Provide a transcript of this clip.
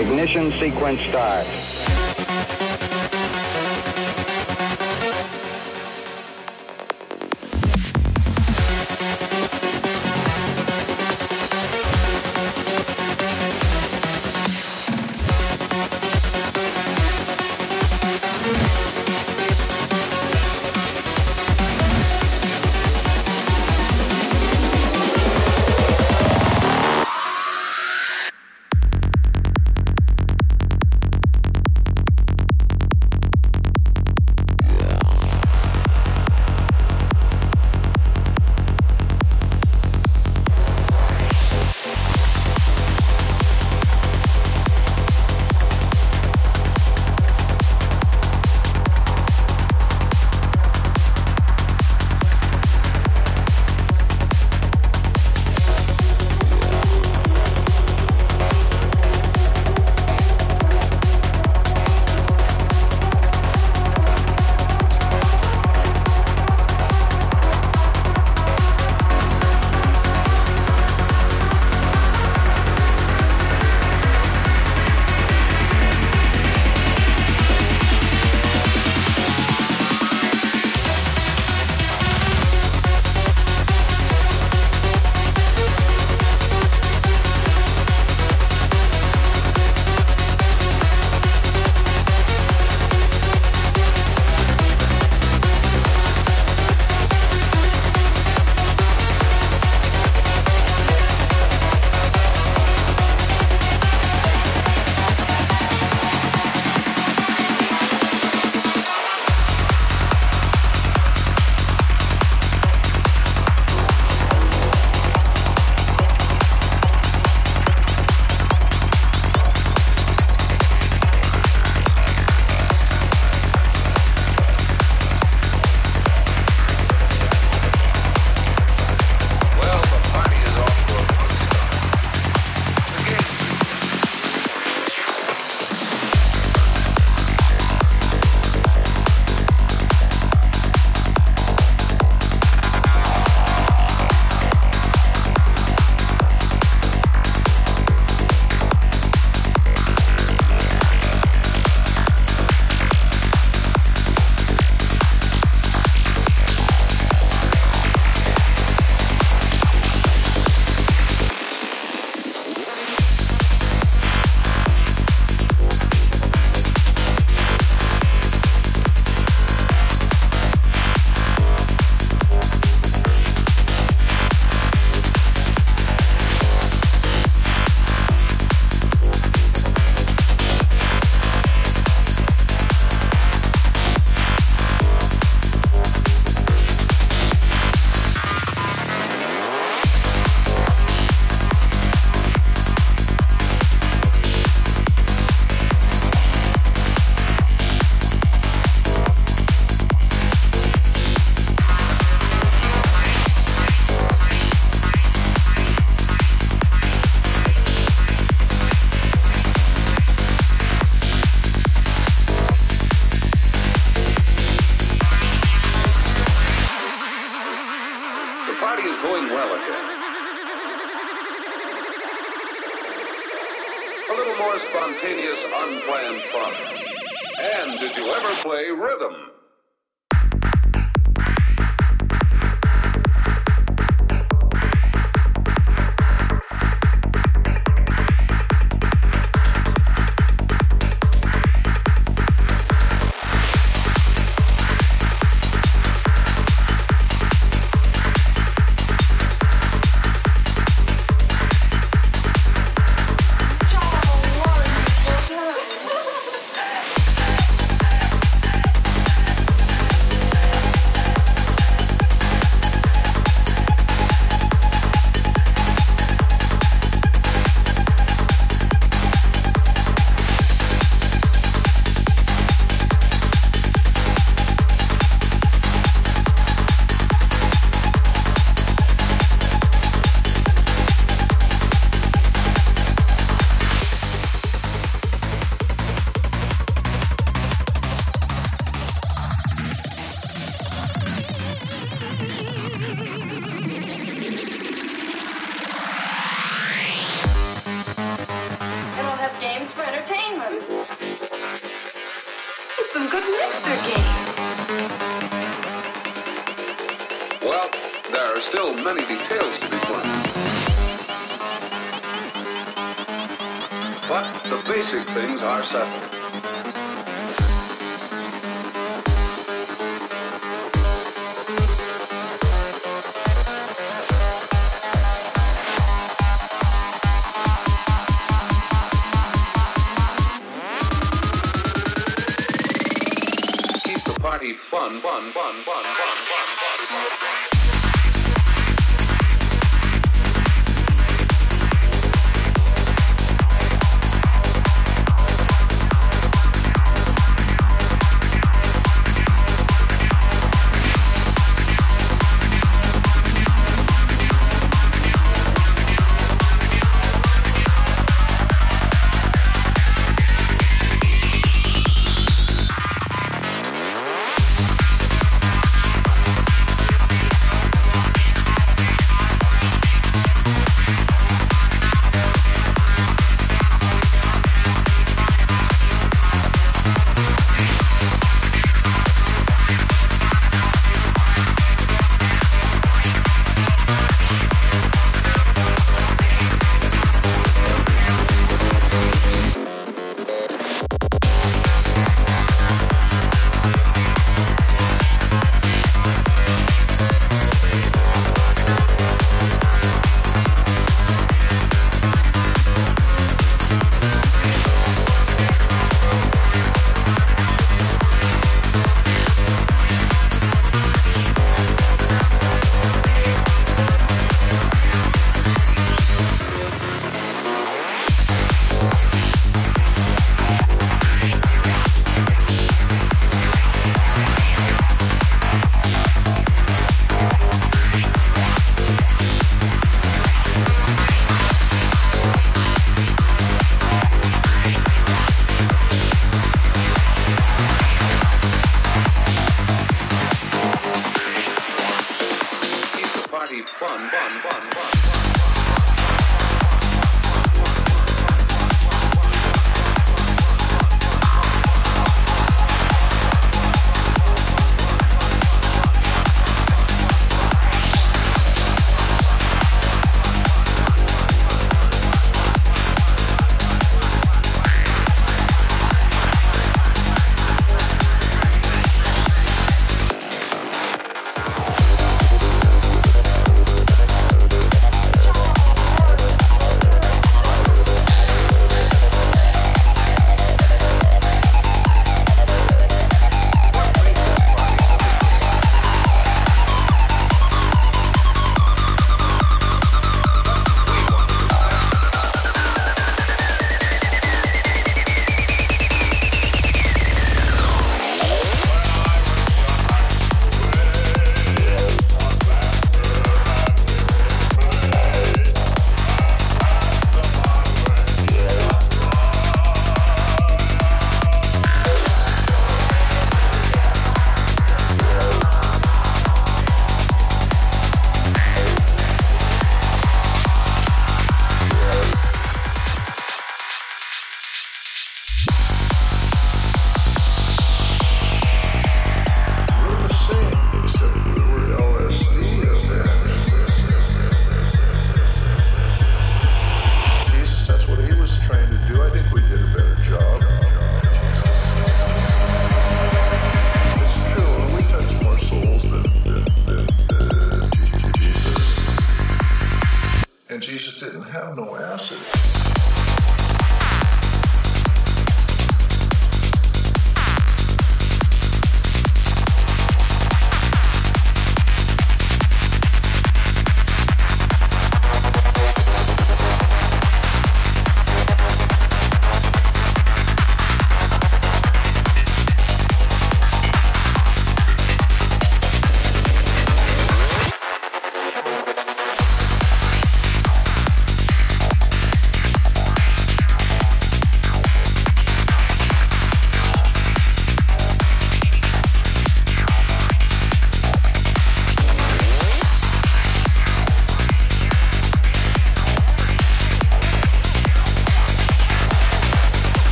Ignition sequence start.